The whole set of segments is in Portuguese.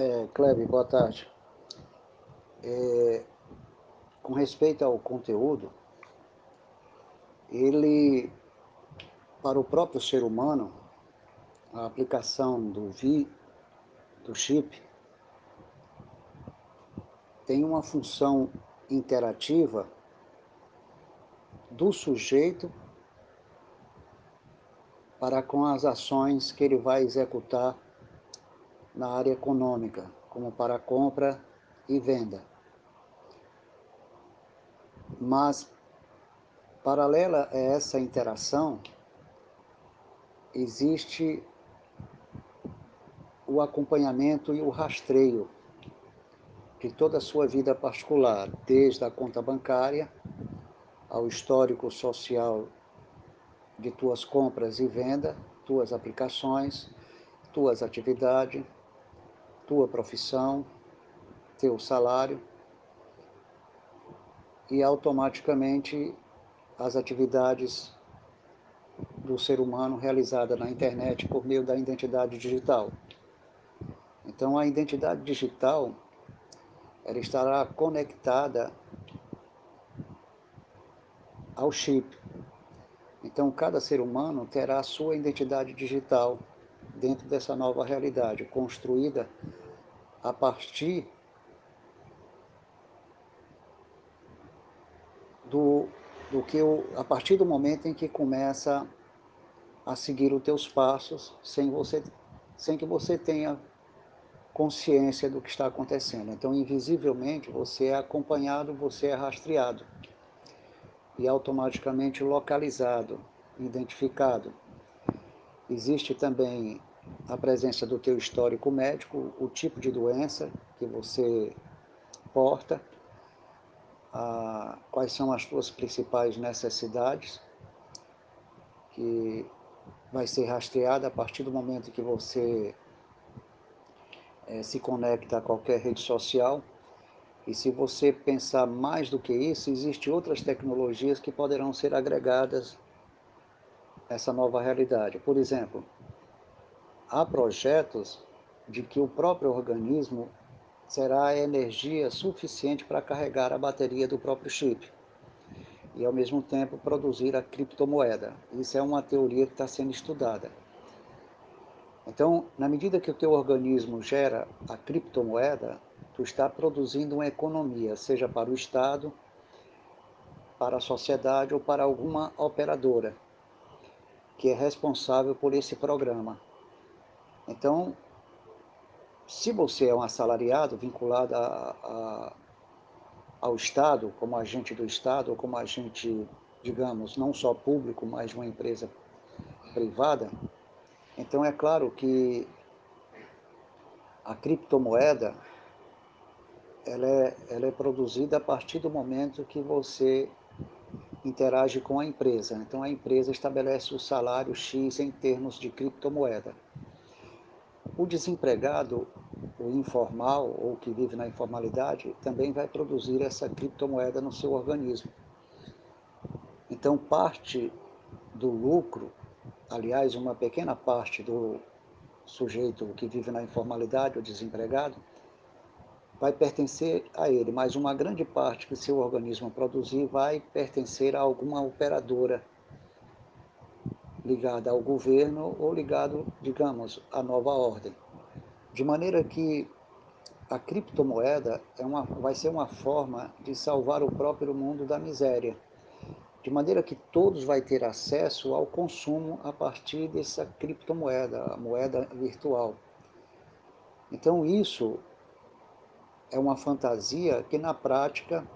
É, Kleber, boa tarde. É, com respeito ao conteúdo, ele, para o próprio ser humano, a aplicação do VI, do chip, tem uma função interativa do sujeito para com as ações que ele vai executar na área econômica, como para compra e venda. Mas, paralela a essa interação, existe o acompanhamento e o rastreio de toda a sua vida particular, desde a conta bancária ao histórico social de tuas compras e venda, tuas aplicações, tuas atividades, tua profissão, teu salário e automaticamente as atividades do ser humano realizada na internet por meio da identidade digital. Então a identidade digital ela estará conectada ao chip. Então cada ser humano terá a sua identidade digital dentro dessa nova realidade, construída a partir do, do que o, a partir do momento em que começa a seguir os teus passos sem você sem que você tenha consciência do que está acontecendo. Então, invisivelmente, você é acompanhado, você é rastreado e automaticamente localizado, identificado. Existe também a presença do teu histórico médico, o tipo de doença que você porta, a, quais são as tuas principais necessidades, que vai ser rastreada a partir do momento que você é, se conecta a qualquer rede social. E se você pensar mais do que isso, existem outras tecnologias que poderão ser agregadas essa nova realidade. Por exemplo, há projetos de que o próprio organismo será a energia suficiente para carregar a bateria do próprio chip e ao mesmo tempo produzir a criptomoeda. Isso é uma teoria que está sendo estudada. Então, na medida que o teu organismo gera a criptomoeda, tu está produzindo uma economia, seja para o Estado, para a sociedade ou para alguma operadora que é responsável por esse programa. Então, se você é um assalariado vinculado a, a, ao Estado, como agente do Estado, ou como agente, digamos, não só público, mas de uma empresa privada, então é claro que a criptomoeda ela é, ela é produzida a partir do momento que você interage com a empresa. Então a empresa estabelece o salário X em termos de criptomoeda. O desempregado, o informal ou que vive na informalidade, também vai produzir essa criptomoeda no seu organismo. Então parte do lucro aliás, uma pequena parte do sujeito que vive na informalidade ou desempregado, vai pertencer a ele, mas uma grande parte que seu organismo produzir vai pertencer a alguma operadora ligada ao governo ou ligado, digamos, à nova ordem. De maneira que a criptomoeda é uma, vai ser uma forma de salvar o próprio mundo da miséria de maneira que todos vão ter acesso ao consumo a partir dessa criptomoeda, a moeda virtual. Então isso é uma fantasia que na prática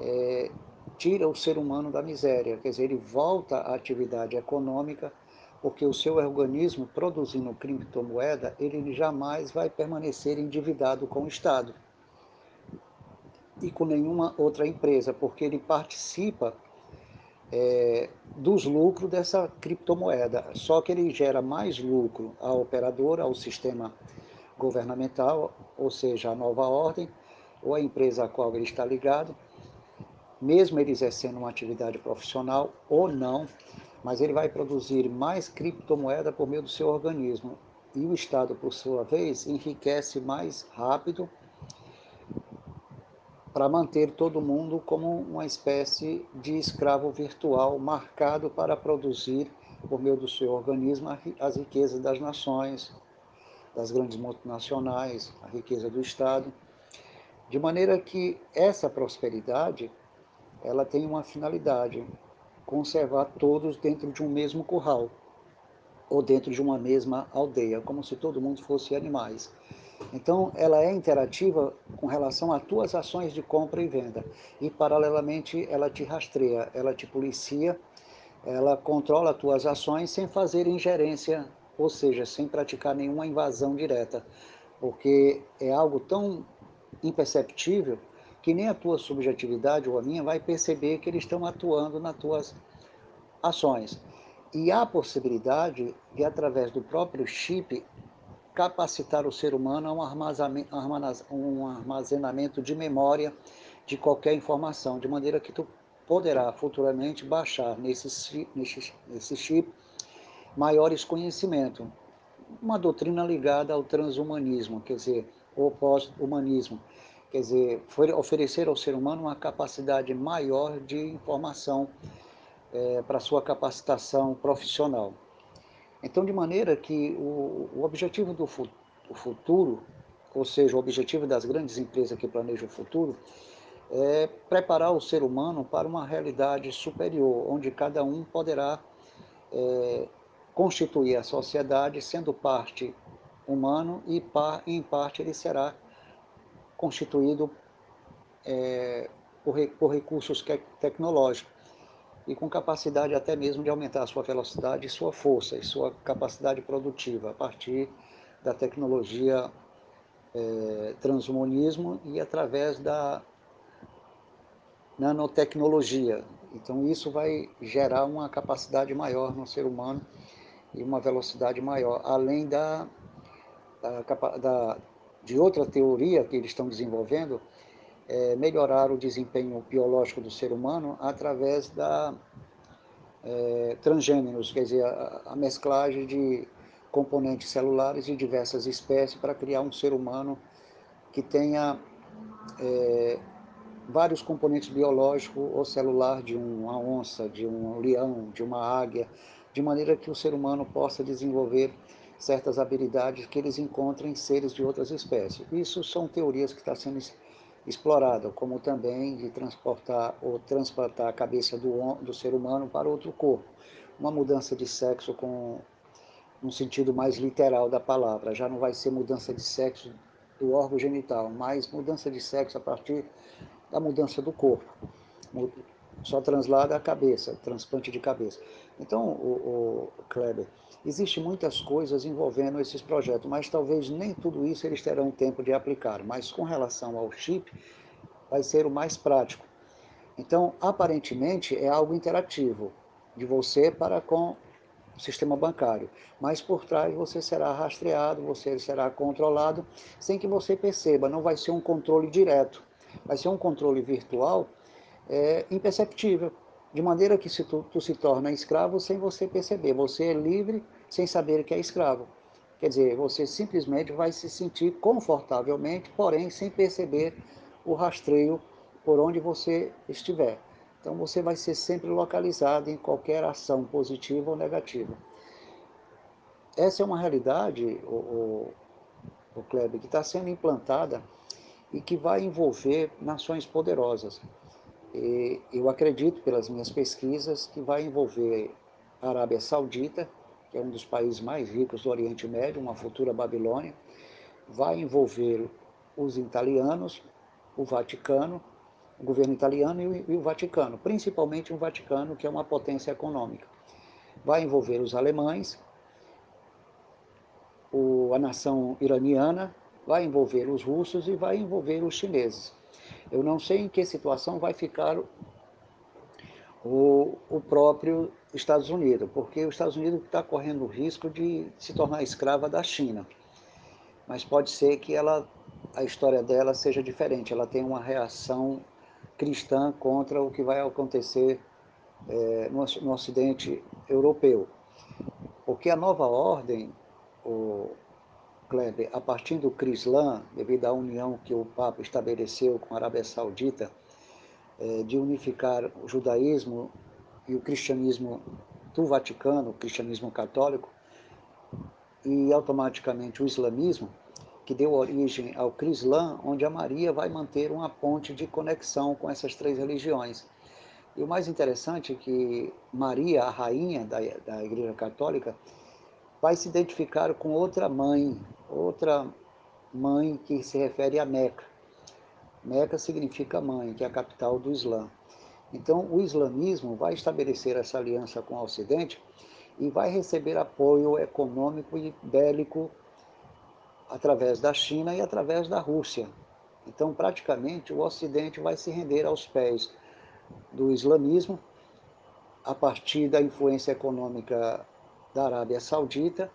é, tira o ser humano da miséria, quer dizer, ele volta à atividade econômica, porque o seu organismo produzindo criptomoeda, ele jamais vai permanecer endividado com o Estado e com nenhuma outra empresa, porque ele participa é, dos lucros dessa criptomoeda. Só que ele gera mais lucro à operadora, ao sistema governamental, ou seja, à nova ordem, ou à empresa a qual ele está ligado, mesmo ele exercendo uma atividade profissional ou não, mas ele vai produzir mais criptomoeda por meio do seu organismo. E o Estado, por sua vez, enriquece mais rápido para manter todo mundo como uma espécie de escravo virtual marcado para produzir, por meio do seu organismo, as riquezas das nações, das grandes multinacionais, a riqueza do Estado. De maneira que essa prosperidade, ela tem uma finalidade, conservar todos dentro de um mesmo curral ou dentro de uma mesma aldeia, como se todo mundo fosse animais. Então, ela é interativa com relação a tuas ações de compra e venda. E, paralelamente, ela te rastreia, ela te policia, ela controla tuas ações sem fazer ingerência, ou seja, sem praticar nenhuma invasão direta, porque é algo tão imperceptível que nem a tua subjetividade ou a minha vai perceber que eles estão atuando nas tuas ações. E há a possibilidade de, através do próprio chip, capacitar o ser humano a um armazenamento de memória de qualquer informação, de maneira que tu poderá futuramente baixar nesse, nesse, nesse chip maiores conhecimentos. Uma doutrina ligada ao transhumanismo, quer dizer, o pós-humanismo, quer dizer, oferecer ao ser humano uma capacidade maior de informação é, para sua capacitação profissional. Então, de maneira que o, o objetivo do fu futuro, ou seja, o objetivo das grandes empresas que planejam o futuro, é preparar o ser humano para uma realidade superior, onde cada um poderá é, constituir a sociedade sendo parte humano e par, em parte ele será constituído é, por, por recursos tecnológicos e com capacidade até mesmo de aumentar a sua velocidade sua força e sua capacidade produtiva a partir da tecnologia é, transhumanismo e através da nanotecnologia. Então isso vai gerar uma capacidade maior no ser humano e uma velocidade maior, além da, da, da de outra teoria que eles estão desenvolvendo, é, melhorar o desempenho biológico do ser humano através da é, transgêneros, quer dizer, a, a, mesclagem de componentes celulares de diversas espécies para criar um ser humano que tenha é, vários componentes biológicos ou celular de uma onça, de um leão, de uma águia, de maneira que o ser humano possa desenvolver certas habilidades que eles encontram em seres de outras espécies. Isso são teorias que estão sendo explorada, como também de transportar ou transplantar a cabeça do, do ser humano para outro corpo. Uma mudança de sexo com um sentido mais literal da palavra. Já não vai ser mudança de sexo do órgão genital, mas mudança de sexo a partir da mudança do corpo. Só translada a cabeça, transplante de cabeça. Então, o, o Kleber, Existem muitas coisas envolvendo esses projetos, mas talvez nem tudo isso eles terão tempo de aplicar. Mas com relação ao chip, vai ser o mais prático. Então, aparentemente, é algo interativo de você para com o sistema bancário, mas por trás você será rastreado, você será controlado sem que você perceba. Não vai ser um controle direto, vai ser um controle virtual é, imperceptível de maneira que se tu, tu, se torna escravo sem você perceber. Você é livre sem saber que é escravo. Quer dizer, você simplesmente vai se sentir confortavelmente, porém sem perceber o rastreio por onde você estiver. Então você vai ser sempre localizado em qualquer ação positiva ou negativa. Essa é uma realidade, o, o, o Kleber, que está sendo implantada e que vai envolver nações poderosas. E eu acredito, pelas minhas pesquisas, que vai envolver a Arábia Saudita, que é um dos países mais ricos do Oriente Médio, uma futura Babilônia, vai envolver os italianos, o Vaticano, o governo italiano e o Vaticano, principalmente o Vaticano, que é uma potência econômica. Vai envolver os alemães, a nação iraniana, vai envolver os russos e vai envolver os chineses. Eu não sei em que situação vai ficar o, o próprio Estados Unidos, porque os Estados Unidos está correndo o risco de se tornar escrava da China. Mas pode ser que ela, a história dela seja diferente, ela tem uma reação cristã contra o que vai acontecer é, no, no Ocidente europeu. Porque a nova ordem, Kleber, a partir do Crislã, devido à união que o Papa estabeleceu com a Arábia Saudita, é, de unificar o judaísmo e o cristianismo do Vaticano, o cristianismo católico, e automaticamente o islamismo, que deu origem ao Crislã, onde a Maria vai manter uma ponte de conexão com essas três religiões. E o mais interessante é que Maria, a rainha da, da Igreja Católica, vai se identificar com outra mãe, outra mãe que se refere a Meca. Meca significa mãe, que é a capital do Islã. Então, o islamismo vai estabelecer essa aliança com o Ocidente e vai receber apoio econômico e bélico através da China e através da Rússia. Então, praticamente, o Ocidente vai se render aos pés do islamismo a partir da influência econômica da Arábia Saudita,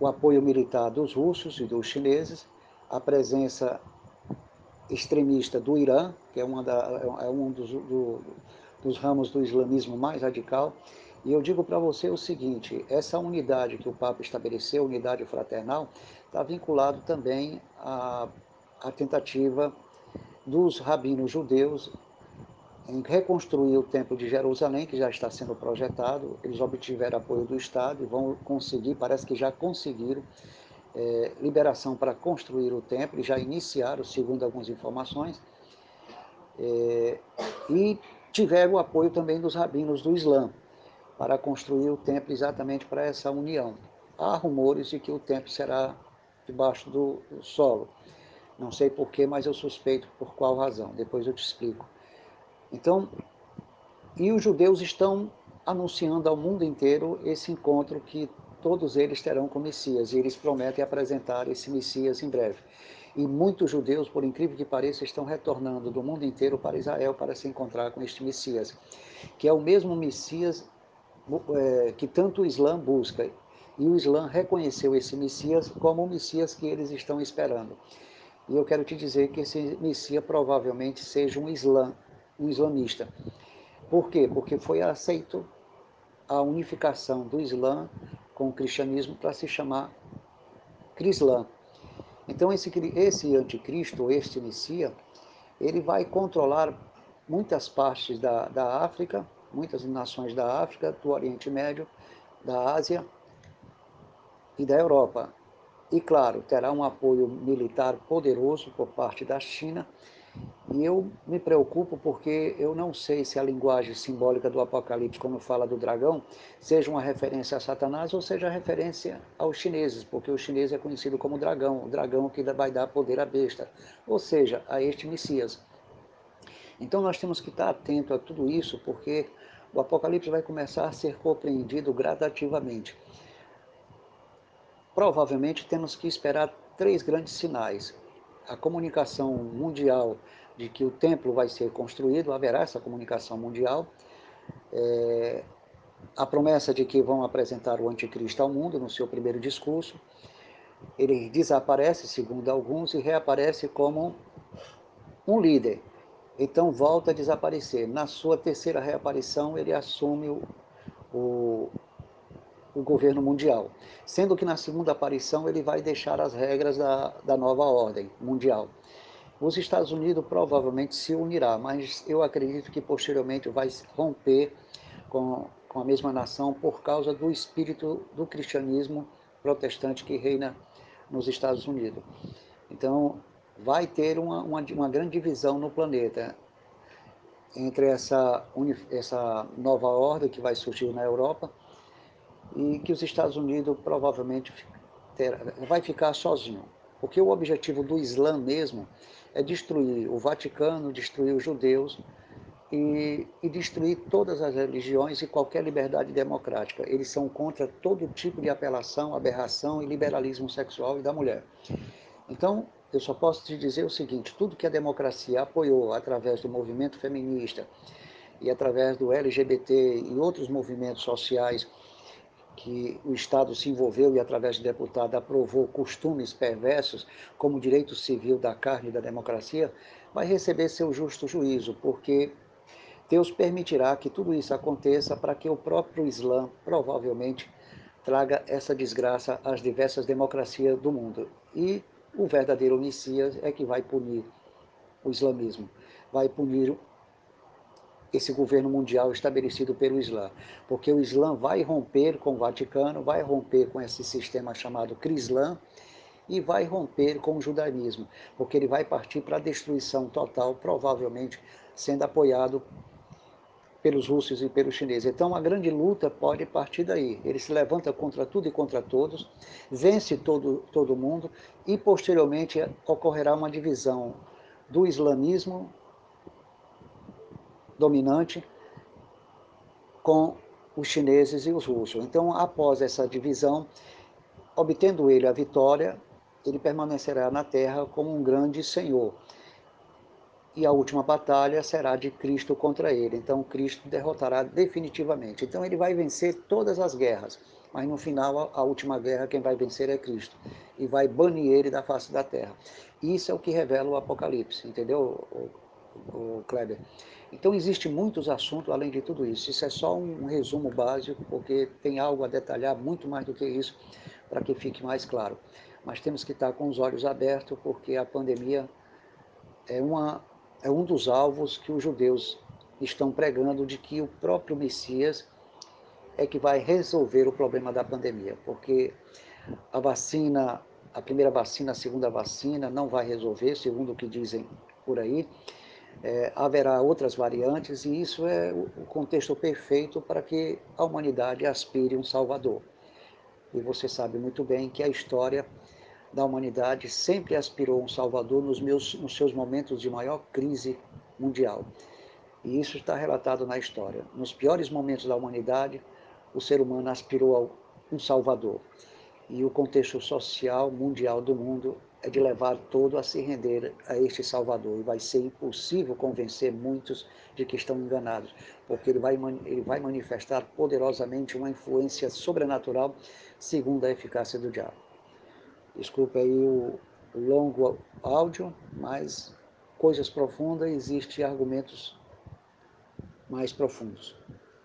o apoio militar dos russos e dos chineses, a presença extremista do Irã, que é, da, é um dos, do, dos ramos do islamismo mais radical. E eu digo para você o seguinte: essa unidade que o Papa estabeleceu, unidade fraternal, está vinculado também à, à tentativa dos rabinos judeus em reconstruir o Templo de Jerusalém, que já está sendo projetado. Eles obtiveram apoio do Estado e vão conseguir, parece que já conseguiram, é, liberação para construir o templo, e já iniciaram, segundo algumas informações, é, e tiveram o apoio também dos rabinos do Islã para construir o templo exatamente para essa união. Há rumores de que o templo será debaixo do, solo. Não sei porquê, mas eu suspeito por qual razão. Depois eu te explico. Então, e os judeus estão anunciando ao mundo inteiro esse encontro que todos eles terão com o Messias, e eles prometem apresentar esse Messias em breve. E muitos judeus, por incrível que pareça, estão retornando do mundo inteiro para Israel para se encontrar com este Messias, que é o mesmo Messias é, que tanto o Islã busca. E o Islã reconheceu esse Messias como o Messias que eles estão esperando. E eu quero te dizer que esse Messias provavelmente seja um Islã, um islamista. Por quê? Porque foi aceito a unificação do Islã com o cristianismo para se chamar Crislã. Então esse, esse anticristo, este Messias, ele vai controlar muitas partes da, da África, muitas nações da África, do Oriente Médio, da Ásia e da Europa. E, claro, terá um apoio militar poderoso por parte da China. E eu me preocupo porque eu não sei se a linguagem simbólica do Apocalipse, quando fala do dragão, seja uma referência a Satanás ou seja referência aos chineses, porque o chinês é conhecido como dragão, o dragão que vai dar poder à besta, ou seja, a este Messias. Então nós temos que estar atento a tudo isso, porque o Apocalipse vai começar a ser compreendido gradativamente. Provavelmente temos que esperar três grandes sinais. A comunicação mundial de que o templo vai ser construído, haverá essa comunicação mundial. É, a promessa de que vão apresentar o anticristo ao mundo no seu primeiro discurso. Ele desaparece, segundo alguns, e reaparece como um líder, então volta a desaparecer. Na sua terceira reaparição, ele assume o, o, o, governo mundial, sendo que na segunda aparição ele vai deixar as regras da, da nova ordem mundial. Os Estados Unidos provavelmente se unirá, mas eu acredito que posteriormente vai romper com, com a mesma nação por causa do espírito do cristianismo protestante que reina nos Estados Unidos. Então, vai ter uma, uma, uma grande divisão no planeta entre essa, essa nova ordem que vai surgir na Europa e que os Estados Unidos provavelmente vai ficar sozinho. Porque o objetivo do Islã mesmo é destruir o Vaticano, destruir os judeus e, e, destruir todas as religiões e qualquer liberdade democrática. Eles são contra todo tipo de apelação, aberração e liberalismo sexual e da mulher. Então, eu só posso te dizer o seguinte: tudo que a democracia apoiou através do movimento feminista e através do LGBT e outros movimentos sociais que o Estado se envolveu e, através de deputado, aprovou costumes perversos, como direito civil da carne e da democracia, vai receber seu justo juízo, porque Deus permitirá que tudo isso aconteça para que o próprio Islã, provavelmente, traga essa desgraça às diversas democracias do mundo. E o verdadeiro Messias é que vai punir o islamismo, vai punir esse governo mundial estabelecido pelo Islã, porque o Islã vai romper com o Vaticano, vai romper com esse sistema chamado Crislã e vai romper com o judaísmo, porque ele vai partir para a destruição total, provavelmente sendo apoiado pelos russos e pelos chineses. Então a grande luta pode partir daí. Ele se levanta contra tudo e contra todos, vence todo, todo mundo e posteriormente ocorrerá uma divisão do islamismo dominante com os chineses e os russos. Então, após essa divisão, obtendo ele a vitória, ele permanecerá na terra como um grande senhor e a última batalha será de Cristo contra ele. Então Cristo derrotará definitivamente. Então ele vai vencer todas as guerras, mas no final a última guerra quem vai vencer é Cristo e vai banir ele da face da terra. Isso é o que revela o Apocalipse, entendeu, o, Kleber? Então existe muitos assuntos além de tudo isso. Isso é só um resumo básico, porque tem algo a detalhar muito mais do que isso para que fique mais claro. Mas temos que estar com os olhos abertos, porque a pandemia é uma é um dos alvos que os judeus estão pregando de que o próprio Messias é que vai resolver o problema da pandemia, porque a vacina, a primeira vacina, a segunda vacina não vai resolver, segundo o que dizem por aí. É, haverá outras variantes e isso é o contexto perfeito para que a humanidade aspire um Salvador. E você sabe muito bem que a história da humanidade sempre aspirou um Salvador nos, meus, nos seus momentos de maior crise mundial. E isso está relatado na história. Nos piores momentos da humanidade, o ser humano aspirou a um Salvador. E o contexto social mundial do mundo é de levar todo a se render a este Salvador. E vai ser impossível convencer muitos de que estão enganados, porque ele vai, ele vai manifestar poderosamente uma influência sobrenatural segundo a eficácia do diabo. Desculpe aí o longo áudio, mas coisas profundas, existem argumentos mais profundos.